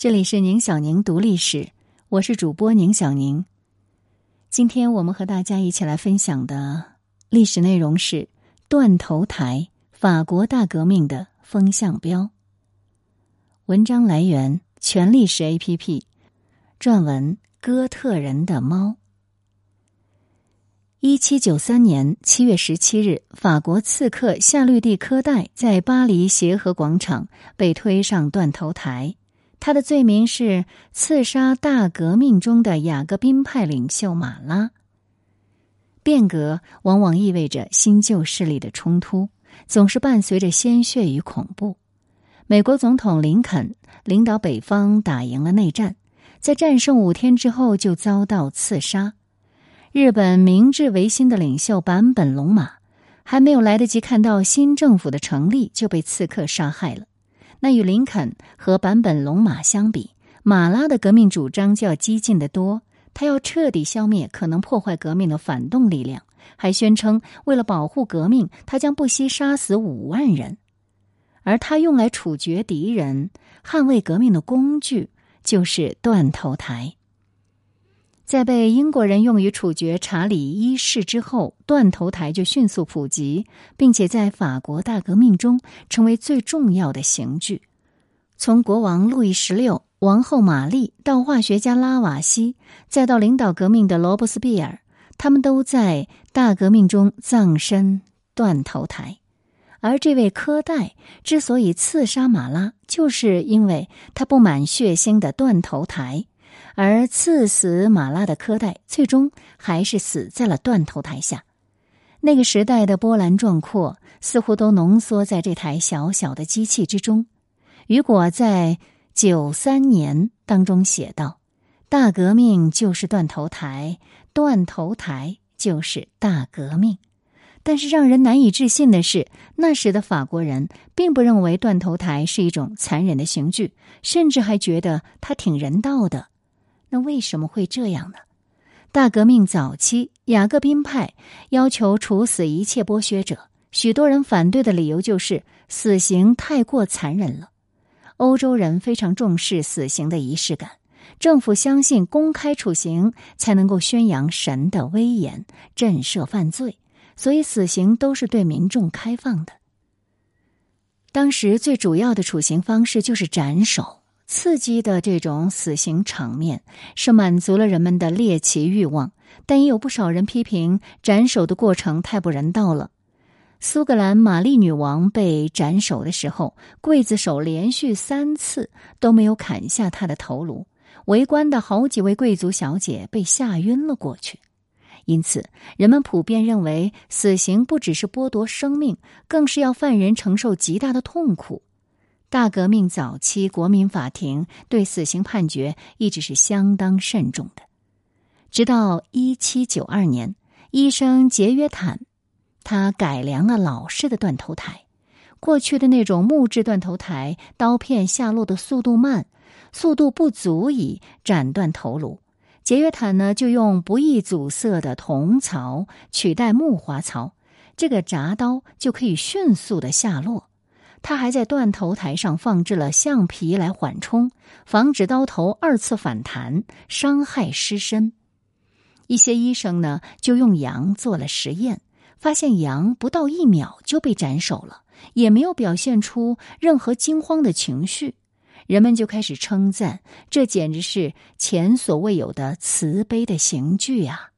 这里是宁小宁读历史，我是主播宁小宁。今天我们和大家一起来分享的历史内容是断头台——法国大革命的风向标。文章来源：全历史 APP，撰文：哥特人的猫。一七九三年七月十七日，法国刺客夏绿蒂·科代在巴黎协和广场被推上断头台。他的罪名是刺杀大革命中的雅各宾派领袖马拉。变革往往意味着新旧势力的冲突，总是伴随着鲜血与恐怖。美国总统林肯领导北方打赢了内战，在战胜五天之后就遭到刺杀。日本明治维新的领袖坂本龙马还没有来得及看到新政府的成立，就被刺客杀害了。那与林肯和坂本龙马相比，马拉的革命主张就要激进得多。他要彻底消灭可能破坏革命的反动力量，还宣称为了保护革命，他将不惜杀死五万人。而他用来处决敌人、捍卫革命的工具就是断头台。在被英国人用于处决查理一世之后，断头台就迅速普及，并且在法国大革命中成为最重要的刑具。从国王路易十六、王后玛丽到化学家拉瓦锡，再到领导革命的罗伯斯庇尔，他们都在大革命中葬身断头台。而这位科代之所以刺杀马拉，就是因为他不满血腥的断头台。而刺死马拉的科代，最终还是死在了断头台下。那个时代的波澜壮阔，似乎都浓缩在这台小小的机器之中。雨果在九三年当中写道：“大革命就是断头台，断头台就是大革命。”但是让人难以置信的是，那时的法国人并不认为断头台是一种残忍的刑具，甚至还觉得它挺人道的。那为什么会这样呢？大革命早期，雅各宾派要求处死一切剥削者，许多人反对的理由就是死刑太过残忍了。欧洲人非常重视死刑的仪式感，政府相信公开处刑才能够宣扬神的威严，震慑犯罪，所以死刑都是对民众开放的。当时最主要的处刑方式就是斩首。刺激的这种死刑场面是满足了人们的猎奇欲望，但也有不少人批评斩首的过程太不人道了。苏格兰玛丽女王被斩首的时候，刽子手连续三次都没有砍下她的头颅，围观的好几位贵族小姐被吓晕了过去。因此，人们普遍认为死刑不只是剥夺生命，更是要犯人承受极大的痛苦。大革命早期，国民法庭对死刑判决一直是相当慎重的。直到一七九二年，医生杰约坦他改良了老式的断头台。过去的那种木质断头台，刀片下落的速度慢，速度不足以斩断头颅。杰约坦呢，就用不易阻塞的铜槽取代木滑槽，这个铡刀就可以迅速的下落。他还在断头台上放置了橡皮来缓冲，防止刀头二次反弹伤害尸身。一些医生呢就用羊做了实验，发现羊不到一秒就被斩首了，也没有表现出任何惊慌的情绪。人们就开始称赞，这简直是前所未有的慈悲的刑具啊！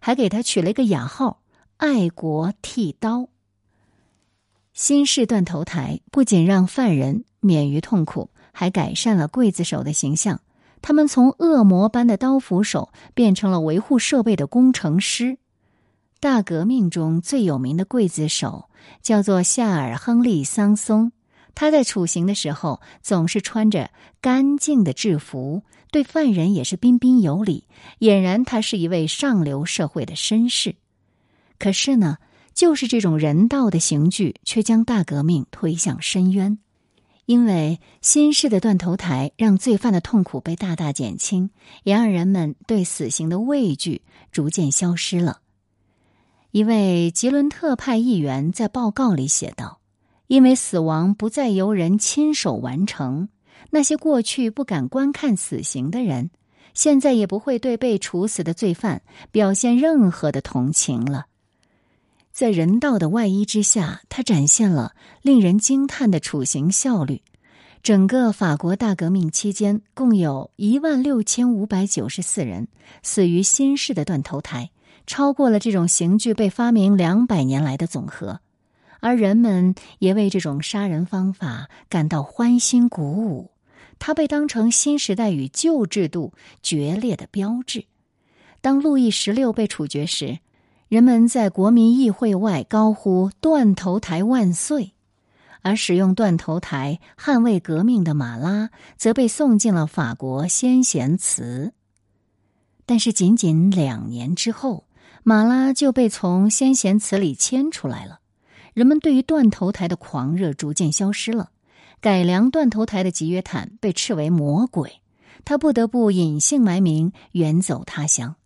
还给他取了一个雅号——爱国剃刀。新式断头台不仅让犯人免于痛苦，还改善了刽子手的形象。他们从恶魔般的刀斧手变成了维护设备的工程师。大革命中最有名的刽子手叫做夏尔·亨利·桑松，他在处刑的时候总是穿着干净的制服，对犯人也是彬彬有礼，俨然他是一位上流社会的绅士。可是呢？就是这种人道的刑具，却将大革命推向深渊。因为新式的断头台让罪犯的痛苦被大大减轻，也让人们对死刑的畏惧逐渐消失了。一位吉伦特派议员在报告里写道：“因为死亡不再由人亲手完成，那些过去不敢观看死刑的人，现在也不会对被处死的罪犯表现任何的同情了。在人道的外衣之下，他展现了令人惊叹的处刑效率。整个法国大革命期间，共有一万六千五百九十四人死于新式的断头台，超过了这种刑具被发明两百年来的总和。而人们也为这种杀人方法感到欢欣鼓舞，它被当成新时代与旧制度决裂的标志。当路易十六被处决时，人们在国民议会外高呼“断头台万岁”。而使用断头台捍卫革命的马拉，则被送进了法国先贤祠。但是，仅仅两年之后，马拉就被从先贤祠里牵出来了。人们对于断头台的狂热逐渐消失了。改良断头台的吉约坦被斥为魔鬼，他不得不隐姓埋名，远走他乡。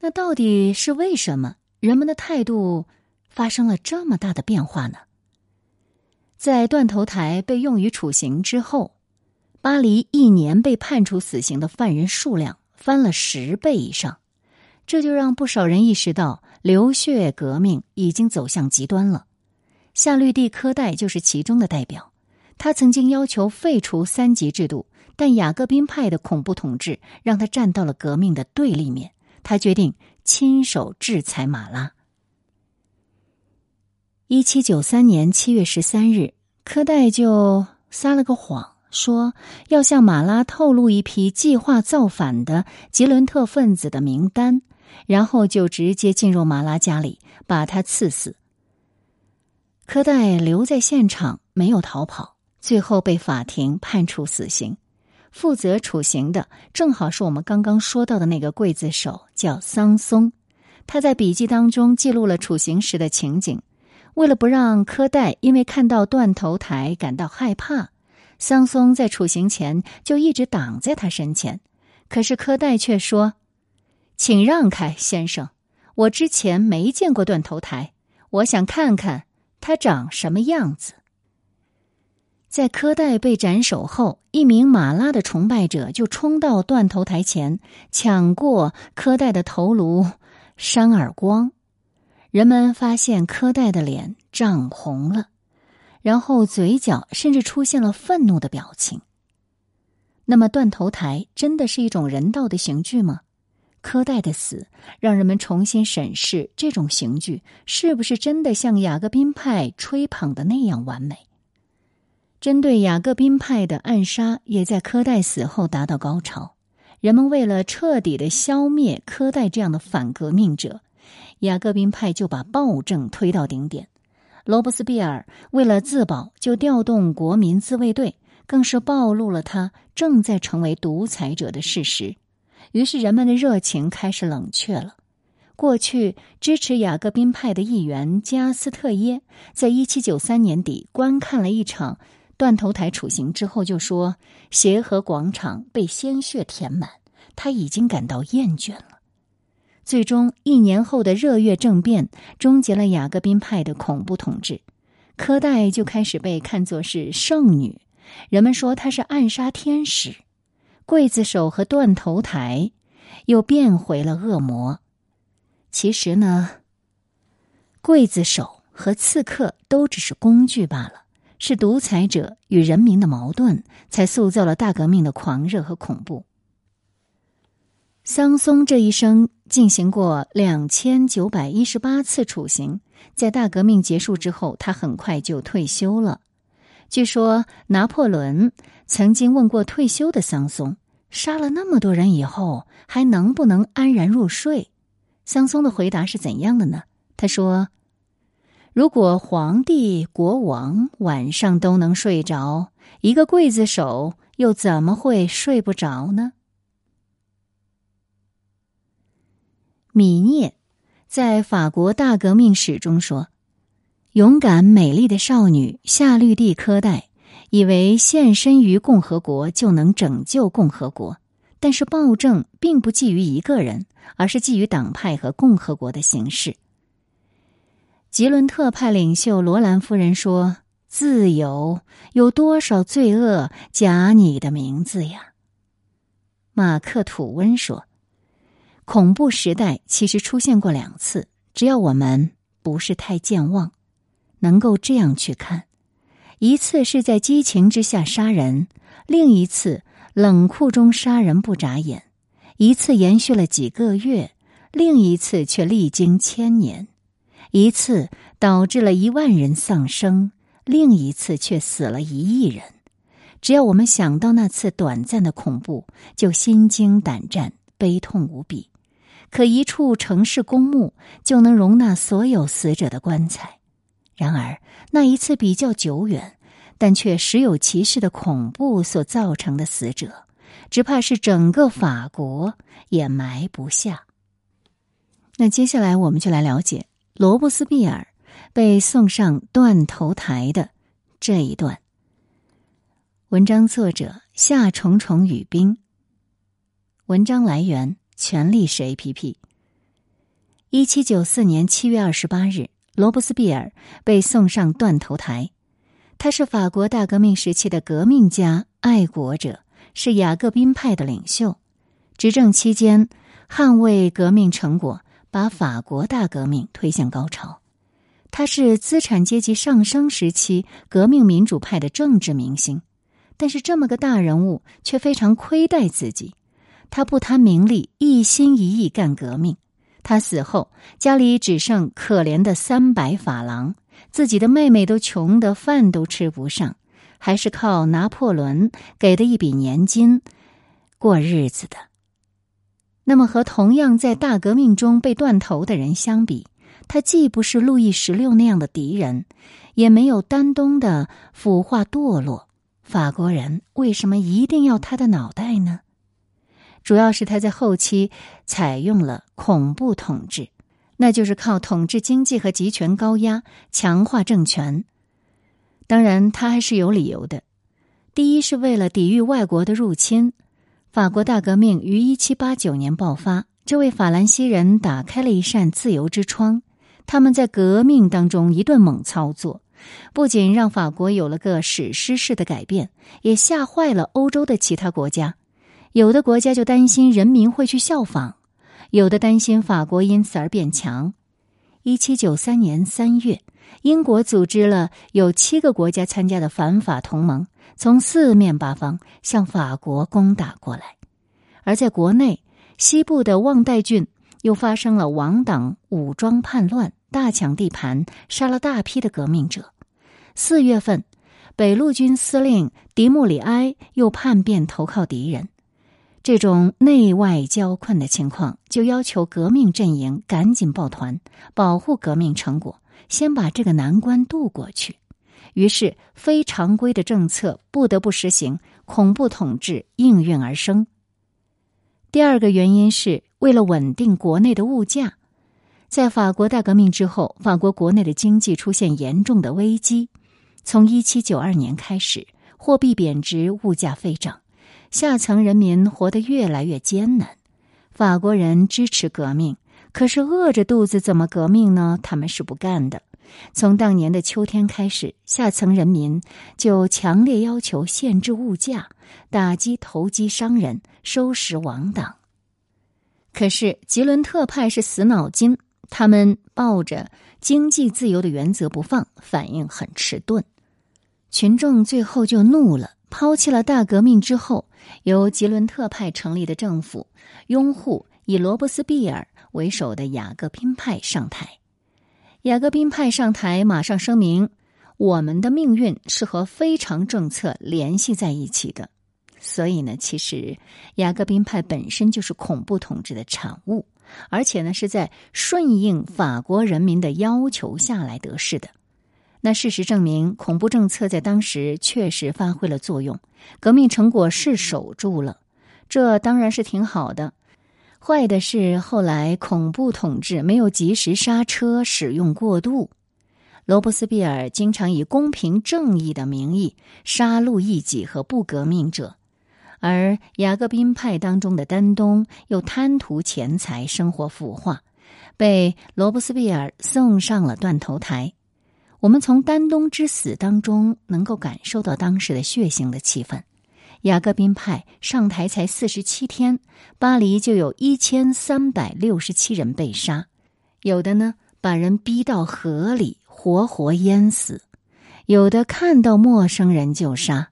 那到底是为什么人们的态度发生了这么大的变化呢？在断头台被用于处刑之后，巴黎一年被判处死刑的犯人数量翻了十倍以上，这就让不少人意识到流血革命已经走向极端了。夏绿蒂·科代就是其中的代表。他曾经要求废除三级制度，但雅各宾派的恐怖统治让他站到了革命的对立面。他决定亲手制裁马拉。一七九三年七月十三日，科代就撒了个谎，说要向马拉透露一批计划造反的吉伦特分子的名单，然后就直接进入马拉家里，把他刺死。科代留在现场，没有逃跑，最后被法庭判处死刑。负责处刑的正好是我们刚刚说到的那个刽子手，叫桑松。他在笔记当中记录了处刑时的情景。为了不让柯代因为看到断头台感到害怕，桑松在处刑前就一直挡在他身前。可是柯代却说：“请让开，先生，我之前没见过断头台，我想看看它长什么样子。”在柯代被斩首后，一名马拉的崇拜者就冲到断头台前，抢过柯代的头颅，扇耳光。人们发现柯代的脸涨红了，然后嘴角甚至出现了愤怒的表情。那么，断头台真的是一种人道的刑具吗？科代的死让人们重新审视这种刑具是不是真的像雅各宾派吹捧的那样完美。针对雅各宾派的暗杀也在科代死后达到高潮。人们为了彻底的消灭科代这样的反革命者。雅各宾派就把暴政推到顶点，罗伯斯庇尔为了自保，就调动国民自卫队，更是暴露了他正在成为独裁者的事实。于是人们的热情开始冷却了。过去支持雅各宾派的议员加斯特耶，在一七九三年底观看了一场断头台处刑之后，就说：“协和广场被鲜血填满，他已经感到厌倦了。”最终，一年后的热月政变终结了雅各宾派的恐怖统治，科代就开始被看作是圣女，人们说她是暗杀天使，刽子手和断头台又变回了恶魔。其实呢，刽子手和刺客都只是工具罢了，是独裁者与人民的矛盾才塑造了大革命的狂热和恐怖。桑松这一生进行过两千九百一十八次处刑，在大革命结束之后，他很快就退休了。据说拿破仑曾经问过退休的桑松：“杀了那么多人以后，还能不能安然入睡？”桑松的回答是怎样的呢？他说：“如果皇帝、国王晚上都能睡着，一个刽子手又怎么会睡不着呢？”米涅在法国大革命史中说：“勇敢美丽的少女夏绿蒂·科代以为献身于共和国就能拯救共和国，但是暴政并不基于一个人，而是基于党派和共和国的形式。”吉伦特派领袖罗兰夫人说：“自由，有多少罪恶假你的名字呀？马克吐温说：“恐怖时代其实出现过两次，只要我们不是太健忘，能够这样去看。一次是在激情之下杀人，另一次冷酷中杀人不眨眼；一次延续了几个月，另一次却历经千年；一次导致了一万人丧生，另一次却死了一亿人。”只要我们想到那次短暂的恐怖，就心惊胆战、悲痛无比。可一处城市公墓就能容纳所有死者的棺材。然而，那一次比较久远，但却实有其事的恐怖所造成的死者，只怕是整个法国也埋不下。那接下来，我们就来了解罗伯斯庇尔被送上断头台的这一段。文章作者夏虫虫语冰。文章来源权力是 A P P。一七九四年七月二十八日，罗伯斯庇尔被送上断头台。他是法国大革命时期的革命家、爱国者，是雅各宾派的领袖。执政期间，捍卫革命成果，把法国大革命推向高潮。他是资产阶级上升时期革命民主派的政治明星。但是这么个大人物却非常亏待自己，他不贪名利，一心一意干革命。他死后，家里只剩可怜的三百法郎，自己的妹妹都穷得饭都吃不上，还是靠拿破仑给的一笔年金过日子的。那么，和同样在大革命中被断头的人相比，他既不是路易十六那样的敌人，也没有丹东的腐化堕落。法国人为什么一定要他的脑袋呢？主要是他在后期采用了恐怖统治，那就是靠统治经济和集权高压强化政权。当然，他还是有理由的。第一，是为了抵御外国的入侵。法国大革命于一七八九年爆发，这位法兰西人打开了一扇自由之窗。他们在革命当中一顿猛操作。不仅让法国有了个史诗式的改变，也吓坏了欧洲的其他国家。有的国家就担心人民会去效仿，有的担心法国因此而变强。一七九三年三月，英国组织了有七个国家参加的反法同盟，从四面八方向法国攻打过来。而在国内，西部的旺代郡又发生了王党武装叛乱。大抢地盘，杀了大批的革命者。四月份，北路军司令迪穆里埃又叛变投靠敌人。这种内外交困的情况，就要求革命阵营赶紧抱团，保护革命成果，先把这个难关渡过去。于是，非常规的政策不得不实行，恐怖统治应运而生。第二个原因是为了稳定国内的物价。在法国大革命之后，法国国内的经济出现严重的危机。从一七九二年开始，货币贬值，物价飞涨，下层人民活得越来越艰难。法国人支持革命，可是饿着肚子怎么革命呢？他们是不干的。从当年的秋天开始，下层人民就强烈要求限制物价，打击投机商人，收拾王党。可是吉伦特派是死脑筋。他们抱着经济自由的原则不放，反应很迟钝，群众最后就怒了，抛弃了大革命之后由吉伦特派成立的政府，拥护以罗伯斯庇尔为首的雅各宾派上台。雅各宾派上台，马上声明：我们的命运是和非常政策联系在一起的。所以呢，其实雅各宾派本身就是恐怖统治的产物。而且呢，是在顺应法国人民的要求下来得势的。那事实证明，恐怖政策在当时确实发挥了作用，革命成果是守住了，这当然是挺好的。坏的是后来恐怖统治没有及时刹车，使用过度。罗伯斯庇尔经常以公平正义的名义杀戮异己和不革命者。而雅各宾派当中的丹东又贪图钱财，生活腐化，被罗伯斯庇尔送上了断头台。我们从丹东之死当中能够感受到当时的血腥的气氛。雅各宾派上台才四十七天，巴黎就有一千三百六十七人被杀，有的呢把人逼到河里活活淹死，有的看到陌生人就杀。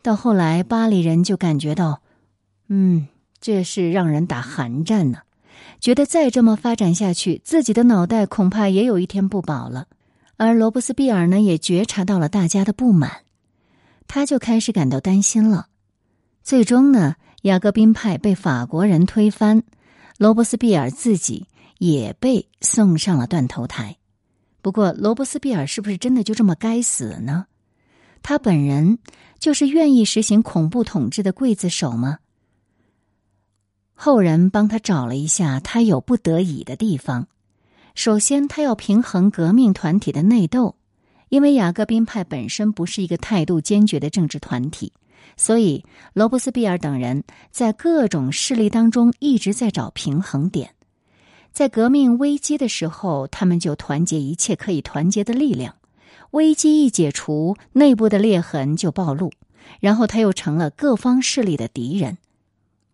到后来，巴黎人就感觉到，嗯，这是让人打寒战呢，觉得再这么发展下去，自己的脑袋恐怕也有一天不保了。而罗伯斯庇尔呢，也觉察到了大家的不满。他就开始感到担心了。最终呢，雅各宾派被法国人推翻，罗伯斯庇尔自己也被送上了断头台。不过，罗伯斯庇尔是不是真的就这么该死呢？他本人就是愿意实行恐怖统治的刽子手吗？后人帮他找了一下，他有不得已的地方。首先，他要平衡革命团体的内斗。因为雅各宾派本身不是一个态度坚决的政治团体，所以罗伯斯庇尔等人在各种势力当中一直在找平衡点。在革命危机的时候，他们就团结一切可以团结的力量；危机一解除，内部的裂痕就暴露，然后他又成了各方势力的敌人。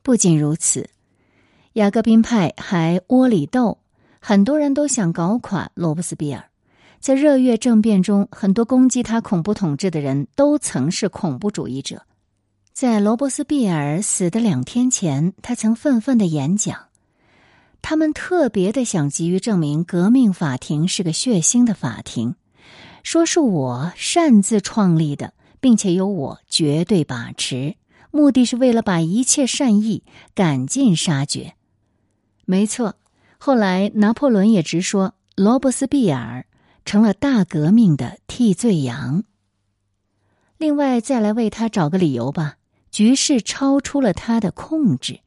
不仅如此，雅各宾派还窝里斗，很多人都想搞垮罗伯斯庇尔。在热月政变中，很多攻击他恐怖统治的人都曾是恐怖主义者。在罗伯斯庇尔死的两天前，他曾愤愤的演讲：他们特别的想急于证明革命法庭是个血腥的法庭，说是我擅自创立的，并且由我绝对把持，目的是为了把一切善意赶尽杀绝。没错，后来拿破仑也直说罗伯斯庇尔。成了大革命的替罪羊。另外，再来为他找个理由吧。局势超出了他的控制。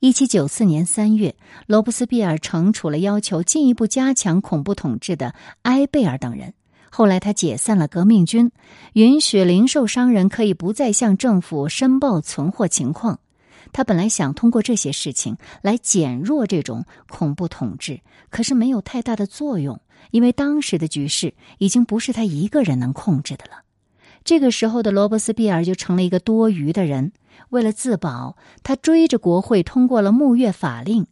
一七九四年三月，罗伯斯庇尔惩处了要求进一步加强恐怖统治的埃贝尔等人。后来，他解散了革命军，允许零售商人可以不再向政府申报存货情况。他本来想通过这些事情来减弱这种恐怖统治，可是没有太大的作用。因为当时的局势已经不是他一个人能控制的了，这个时候的罗伯斯庇尔就成了一个多余的人。为了自保，他追着国会通过了沐月法令。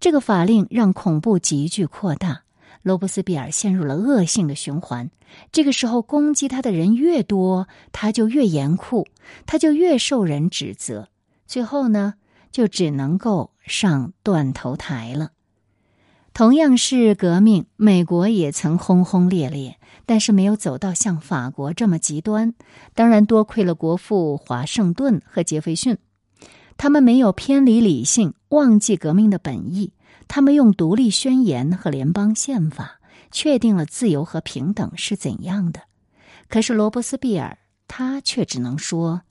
这个法令让恐怖急剧扩大，罗伯斯庇尔陷入了恶性的循环。这个时候，攻击他的人越多，他就越严酷，他就越受人指责。最后呢，就只能够上断头台了。同样是革命，美国也曾轰轰烈烈，但是没有走到像法国这么极端。当然，多亏了国父华盛顿和杰斐逊，他们没有偏离理性，忘记革命的本意。他们用独立宣言和联邦宪法确定了自由和平等是怎样的。可是罗伯斯庇尔，他却只能说：“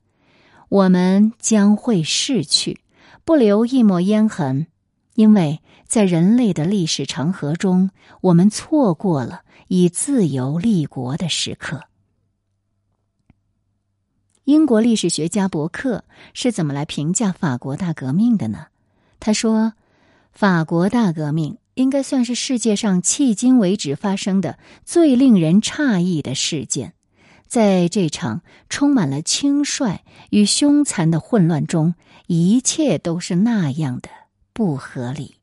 我们将会逝去，不留一抹烟痕。”因为在人类的历史长河中，我们错过了以自由立国的时刻。英国历史学家伯克是怎么来评价法国大革命的呢？他说：“法国大革命应该算是世界上迄今为止发生的最令人诧异的事件。在这场充满了轻率与凶残的混乱中，一切都是那样的。”不合理。